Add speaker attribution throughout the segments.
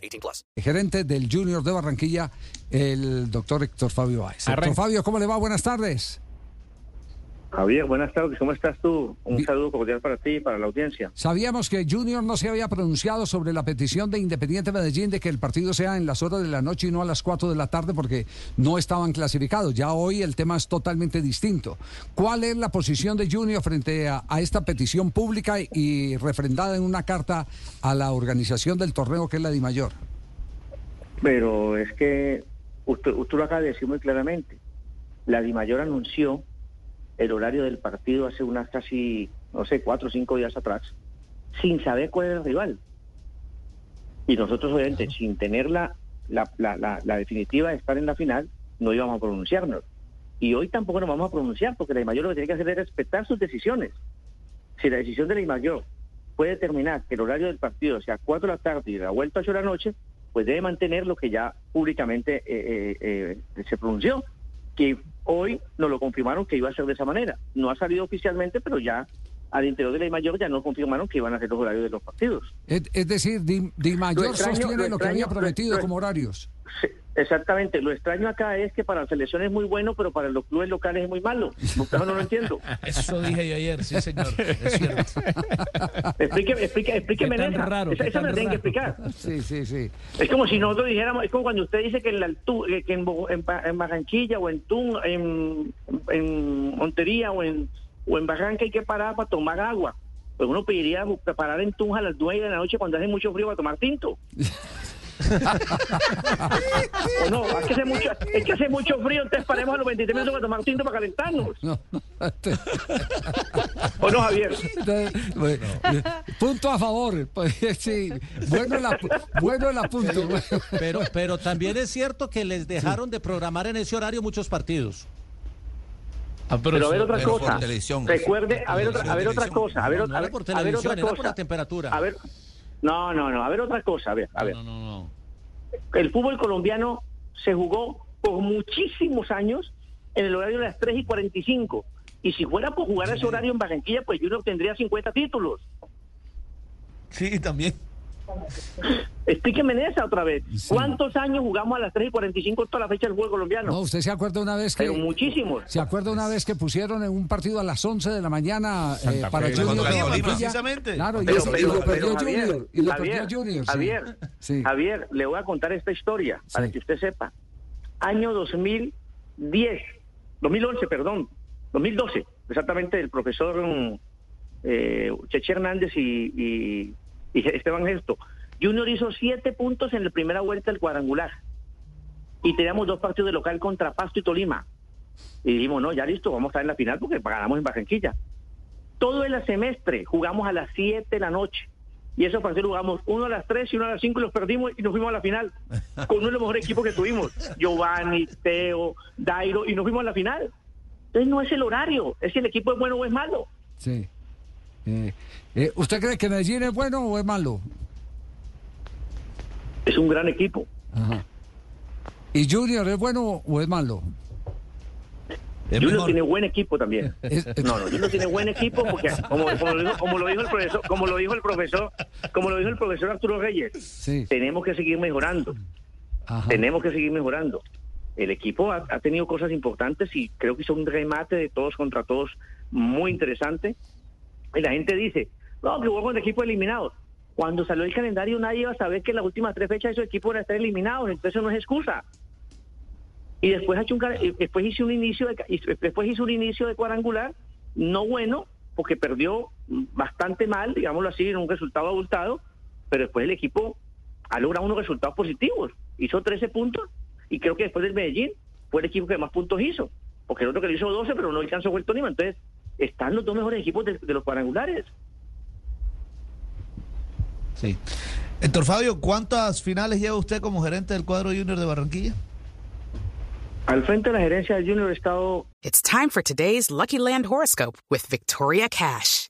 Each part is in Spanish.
Speaker 1: 18 plus.
Speaker 2: Gerente del Junior de Barranquilla, el doctor Héctor Fabio Báez. Doctor Fabio, ¿cómo le va? Buenas tardes.
Speaker 3: Javier, buenas tardes, ¿cómo estás tú? Un saludo cordial para ti y para la audiencia.
Speaker 2: Sabíamos que Junior no se había pronunciado sobre la petición de Independiente Medellín de que el partido sea en las horas de la noche y no a las 4 de la tarde porque no estaban clasificados. Ya hoy el tema es totalmente distinto. ¿Cuál es la posición de Junior frente a, a esta petición pública y refrendada en una carta a la organización del torneo que es la DIMAYOR?
Speaker 3: Pero es que usted, usted lo acaba de decir muy claramente. La Dimayor anunció el horario del partido hace unas casi, no sé, cuatro o cinco días atrás, sin saber cuál era el rival. Y nosotros, obviamente, sin tener la, la, la, la- la definitiva de estar en la final, no íbamos a pronunciarnos. Y hoy tampoco nos vamos a pronunciar, porque la Dimayor lo que tiene que hacer es respetar sus decisiones. Si la decisión de la Dimayor puede determinar que el horario del partido sea 4 de la tarde y la vuelta a 8 de la noche, pues debe mantener lo que ya públicamente eh, eh, eh, se pronunció, que hoy nos lo confirmaron que iba a ser de esa manera. No ha salido oficialmente, pero ya al interior de la mayor ya nos confirmaron que iban a ser los horarios de los partidos.
Speaker 2: Es, es decir, Di-
Speaker 3: Lo extraño-
Speaker 2: sostiene
Speaker 3: lo
Speaker 2: lo que había prometido
Speaker 3: lo-
Speaker 2: como horarios.
Speaker 3: Sí, exactamente. Lo extraño acá es que para la selección es muy bueno, pero para los clubes locales es muy malo. No lo entiendo.
Speaker 4: Eso dije yo ayer, sí señor, es cierto.
Speaker 3: Explíqueme, explíqueme, explíqueme
Speaker 4: Qué tan
Speaker 3: esa.
Speaker 4: raro,
Speaker 3: esa,
Speaker 4: qué
Speaker 3: esa me tienen que explicar.
Speaker 2: Sí, sí, sí.
Speaker 3: Es como si nosotros dijéramos, es como cuando usted dice que en la eh, que en, Bo- en, Ba- en Barranquilla o en Tun, en, en Montería o en, o en Barranca hay que parar para tomar agua. Pues uno pediría parar en Tunja a las 9 de la noche cuando hace mucho frío para tomar tinto. o no, es que, hace mucho, es que hace mucho frío, entonces paremos a los 23 minutos para tomar tinto para calentarnos.
Speaker 2: No, no, este-
Speaker 3: ¿O no, Javier?
Speaker 2: Bueno, punto a favor. Pues, sí, bueno el, bueno el apunte.
Speaker 4: Pero, pero también es cierto que les dejaron de programar en ese horario muchos partidos.
Speaker 3: Pero a ver otra
Speaker 5: pero por
Speaker 3: cosa.
Speaker 5: televisión.
Speaker 3: Recuerde, a ver otra, a ver otra cosa, a ver,
Speaker 4: No,
Speaker 3: otra-
Speaker 4: no
Speaker 3: a
Speaker 4: era
Speaker 3: ver,
Speaker 4: por
Speaker 3: a ver
Speaker 4: televisión,
Speaker 3: otra
Speaker 4: era por
Speaker 3: cosa.
Speaker 4: la temperatura.
Speaker 3: A ver, no, no, no, a ver otra cosa, a ver, a ver.
Speaker 4: No, no, no.
Speaker 3: El fútbol colombiano se jugó por muchísimos años en el horario de las 3 y 45. Y si fuera por jugar ese horario en Barranquilla, pues Junior tendría 50 títulos.
Speaker 4: Sí, también.
Speaker 3: Explíqueme en esa otra vez.
Speaker 2: Sí.
Speaker 3: ¿Cuántos años jugamos a las 3 y 45 toda la fecha del fútbol colombiano?
Speaker 2: No, usted se acuerda una vez que.
Speaker 3: Pero muchísimos.
Speaker 2: ¿Se acuerda una vez que pusieron en un partido a las 11 de la mañana eh, para
Speaker 5: Fe.
Speaker 2: Junior de Barranquilla?
Speaker 4: precisamente.
Speaker 2: Claro, y,
Speaker 3: Pero,
Speaker 2: eso- y lo perdió
Speaker 3: pero, Javier,
Speaker 2: Junior. Y lo
Speaker 3: Javier,
Speaker 2: perdió Junior. sí.
Speaker 3: Javier,
Speaker 2: Sí.
Speaker 3: Javier, le voy a contar esta historia para que usted sepa. Año 2010, 2011, perdón, 2012, exactamente, el profesor eh, Cheche Hernández y, y- y Esteban Gesto. Junior hizo siete puntos en la primera vuelta del cuadrangular. Y teníamos dos partidos de local contra Pasto y Tolima. Y dijimos, no, ya listo, vamos a estar en la final porque ganamos en Barranquilla. Todo el semestre jugamos a las 7 de la noche. Y esos partidos jugamos uno a las 3 y uno a las 5 y los perdimos y nos fuimos a la final. Con uno de los mejores equipos que tuvimos. Giovanni, Teo, Dairo, y nos fuimos a la final. Entonces no es el horario, es si el equipo es bueno o es malo.
Speaker 2: Sí. Eh, eh, ¿Usted cree que Medellín es bueno o es malo?
Speaker 3: Es un gran equipo.
Speaker 2: Ajá. ¿Y Junior es bueno o es malo?
Speaker 3: Junior tiene buen equipo también. No, no, Junior tiene buen equipo porque como, como lo dijo, como lo dijo el profesor, como lo dijo el profesor, como lo dijo el profesor Arturo Reyes,
Speaker 2: Sí.
Speaker 3: tenemos que seguir mejorando.
Speaker 2: Ajá.
Speaker 3: tenemos que seguir mejorando. El equipo ha, ha tenido cosas importantes y creo que hizo un remate de todos contra todos muy interesante. Y la gente dice, no, que jugó con equipos eliminados. Cuando salió el calendario nadie iba a saber que las últimas tres fechas esos equipos iban a estar eliminados, entonces eso no es excusa. Y después, ha hecho un, y después hizo un inicio de, después hizo un inicio de cuadrangular no bueno, porque perdió bastante mal, digámoslo así, en un resultado abultado, pero después el equipo ha logrado unos resultados positivos. Hizo 13 puntos y creo que después del Medellín fue el equipo que más puntos hizo. Porque el otro que le hizo 12, pero no alcanzó fue el Tolima. Entonces, están los dos mejores equipos de, de los cuadrangulares.
Speaker 4: Sí.
Speaker 5: Héctor Fabio, ¿cuántas finales lleva usted como gerente del cuadro junior de Barranquilla?
Speaker 3: Al frente de la gerencia del Junior he estado
Speaker 6: It's time for today's Lucky Land horoscope with Victoria Cash.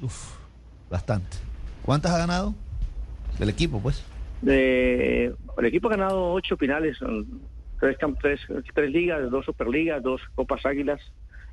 Speaker 5: Uf, bastante. ¿Cuántas ha ganado? Del equipo, pues.
Speaker 3: De- el equipo ha ganado 8 finales, tres, tres, tres ligas, dos superligas, dos copas águilas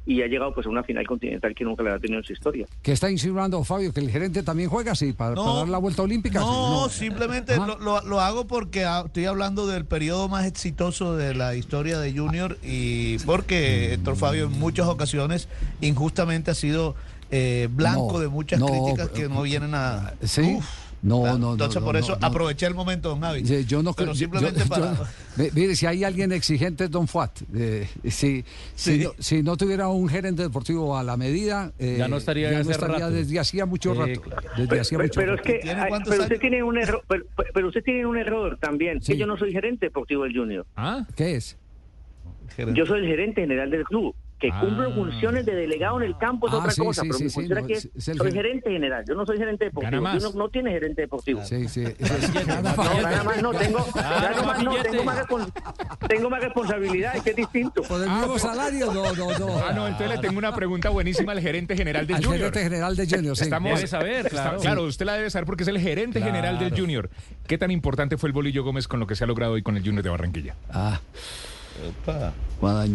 Speaker 3: y ha llegado pues a una final continental que nunca le ha tenido en su historia.
Speaker 2: ¿Qué está insinuando Fabio? ¿Que el gerente también juega así para, para dar la vuelta olímpica?
Speaker 5: No, simplemente lo, lo- lo hago porque estoy hablando del periodo más exitoso de la historia de Junior y porque Héctor Fabio en muchas ocasiones injustamente ha sido eh, blanco
Speaker 2: No,
Speaker 5: de muchas
Speaker 2: no,
Speaker 5: críticas que no vienen a...
Speaker 2: ¿Sí?
Speaker 5: Uf,
Speaker 2: No,
Speaker 5: claro.
Speaker 2: no, no,
Speaker 5: Entonces
Speaker 2: no,
Speaker 5: por eso
Speaker 2: no.
Speaker 5: aproveché el momento, don Javi.
Speaker 2: Yo, yo no
Speaker 5: Pero simplemente
Speaker 2: yo-
Speaker 5: para...
Speaker 2: yo- mire, si hay alguien exigente es Don Fuat. Eh, si, si,
Speaker 5: Sí.
Speaker 2: no, si no tuviera un gerente deportivo a la medida, eh,
Speaker 4: Ya no estaría
Speaker 2: ya estaría
Speaker 4: rato.
Speaker 2: desde hacía mucho rato.
Speaker 4: claro.
Speaker 2: Desde
Speaker 3: Pero,
Speaker 2: hacía
Speaker 3: pero-
Speaker 2: mucho
Speaker 3: pero es que
Speaker 5: ¿Tiene
Speaker 3: ay, pero usted tiene un error, pero, usted tiene un error también,
Speaker 2: Sí.
Speaker 3: que yo no soy gerente deportivo del Junior.
Speaker 4: ¿Ah?
Speaker 2: ¿Qué es?
Speaker 3: Yo soy el gerente general del club. Que
Speaker 4: Ah.
Speaker 3: cumplo funciones de delegado en el campo es
Speaker 2: Ah,
Speaker 3: otra
Speaker 2: sí,
Speaker 3: cosa,
Speaker 2: sí,
Speaker 3: pero
Speaker 2: sí,
Speaker 3: mi
Speaker 2: sí,
Speaker 3: función
Speaker 2: no,
Speaker 3: aquí
Speaker 2: es-
Speaker 3: es,
Speaker 2: es el
Speaker 3: soy
Speaker 2: gen-
Speaker 3: gerente general. Yo no soy gerente deportivo. Yo no, no tiene gerente deportivo.
Speaker 2: Sí, sí.
Speaker 3: No, nada más no, tengo, nada más no, tengo, más respons- tengo más responsabilidad, es que es distinto.
Speaker 2: Por el mismo salario, no, no, no.
Speaker 7: Ah, no, entonces le tengo una pregunta buenísima al gerente general del
Speaker 2: Al
Speaker 7: Junior.
Speaker 2: gerente general de Junior, sí.
Speaker 7: Estamos,
Speaker 4: Debe saber,
Speaker 7: está-
Speaker 4: claro.
Speaker 7: claro, usted la debe saber porque es el gerente general del
Speaker 4: Claro.
Speaker 7: Junior. ¿Qué tan importante fue el Bolillo Gómez con lo que se ha logrado hoy con el Junior de Barranquilla?
Speaker 2: Ah,
Speaker 5: Opa.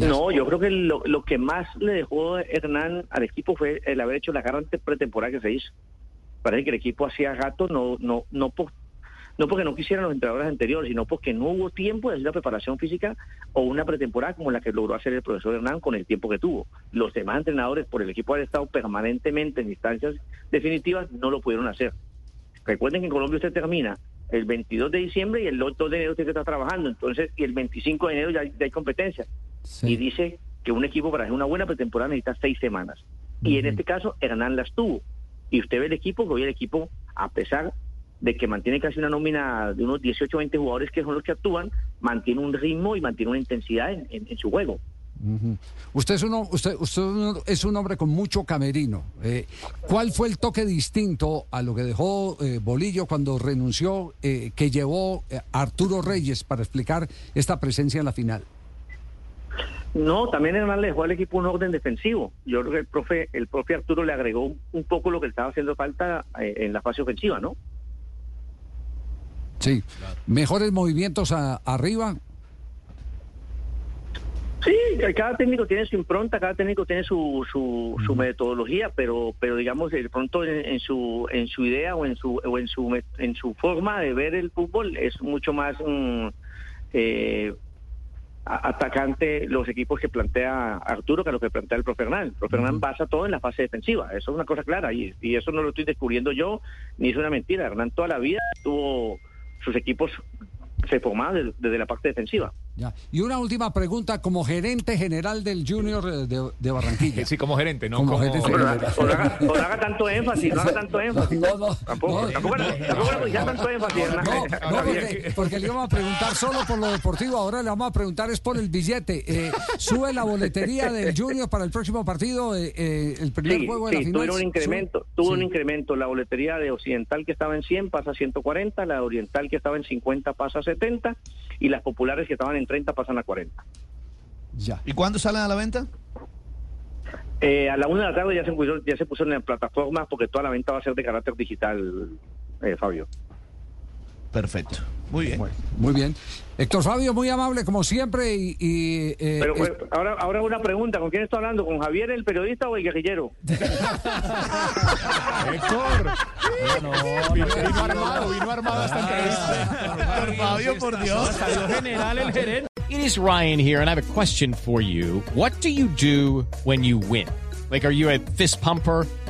Speaker 3: No, yo creo que lo, lo que más le dejó Hernán al equipo fue el haber hecho la gran pretemporada que se hizo. Parece que el equipo hacía gato, no, no, no, por- no porque no quisieran los entrenadores anteriores, sino porque no hubo tiempo de hacer la preparación física o una pretemporada como la que logró hacer el profesor Hernán con el tiempo que tuvo. Los demás entrenadores, por el equipo haber estado permanentemente en instancias definitivas, no lo pudieron hacer. Recuerden que en Colombia usted termina el 22 de diciembre y el 2 de enero usted está trabajando, entonces, y el 25 de enero ya, hay- ya hay competencia.
Speaker 2: Sí.
Speaker 3: Y dice que un equipo para hacer una buena pretemporada necesita seis semanas. Y en este caso, Hernán las tuvo. Y usted ve el equipo, que hoy el equipo, a pesar de que mantiene casi una nómina de unos 18 o 20 jugadores que son los que actúan, mantiene un ritmo y mantiene una intensidad en, en- en su juego.
Speaker 2: Usted es un, hom- usted, usted es un hombre con mucho camerino. Eh, ¿Cuál fue el toque distinto a lo que dejó eh, Bolillo cuando renunció, eh, que llevó a Arturo Reyes para explicar esta presencia en la final?
Speaker 3: No, también Hernán le dejó al equipo un orden defensivo. Yo creo que el profe, el propio Arturo le agregó un, poco lo que le estaba haciendo falta en la fase ofensiva, ¿no?
Speaker 2: Sí. Mejores movimientos a- arriba.
Speaker 3: Sí, cada técnico tiene su impronta, cada técnico tiene su, su, su metodología, pero pero digamos de pronto en, en su en su idea o en su o en su en su forma de ver el fútbol es mucho más mm, eh, atacante los equipos que plantea Arturo que lo que plantea el profe Hernán. El profe Hernán basa todo en la fase defensiva, eso es una cosa clara y, y eso no lo estoy descubriendo yo ni es una mentira. Hernán toda la vida tuvo sus equipos se formaban desde- desde la parte defensiva.
Speaker 2: Ya. Y una última pregunta, como gerente general del Junior eh, de, de Barranquilla.
Speaker 7: Sí, como gerente, ¿no?
Speaker 2: Como
Speaker 7: Como,
Speaker 2: gerente
Speaker 3: Pero no, haga, no haga tanto énfasis, no haga tanto énfasis.
Speaker 2: No, no,
Speaker 3: tampoco,
Speaker 2: no,
Speaker 3: tampoco,
Speaker 2: no,
Speaker 3: tampoco le tanto énfasis.
Speaker 2: No, no, porque, porque le íbamos a preguntar solo por lo deportivo, ahora le vamos a preguntar es por el billete. Eh, ¿Sube la boletería del Junior para el próximo partido, eh, eh, el primer
Speaker 3: Sí,
Speaker 2: juego de la
Speaker 3: sí,
Speaker 2: final?
Speaker 3: tuvieron un incremento, tuvo un incremento. La boletería de Occidental que estaba en 100 pasa a 140, la de Oriental que estaba en 50 pasa a 70 y las populares que estaban en 30 pasan a 40.
Speaker 2: Ya.
Speaker 5: ¿Y cuándo salen a la venta?
Speaker 3: Eh, a la una de la tarde ya se, puso, ya se puso en la plataforma porque toda la venta va a ser de carácter digital, eh, Fabio.
Speaker 5: Perfecto. Muy bien.
Speaker 2: Bueno, muy bien. Héctor Fabio, muy amable como siempre y... y, eh,
Speaker 3: Pero
Speaker 2: es-
Speaker 3: eh, ahora, ahora una pregunta, ¿con quién está hablando? ¿Con Javier el periodista o el guerrillero?
Speaker 7: Héctor. vino, vino armado, vino armado entrevista.
Speaker 5: Héctor Fabio, por Dios.
Speaker 4: Salió general el gerente.
Speaker 8: It is Ryan here, and I have a question for you. What do you do when you win? Like, are you a fist pumper?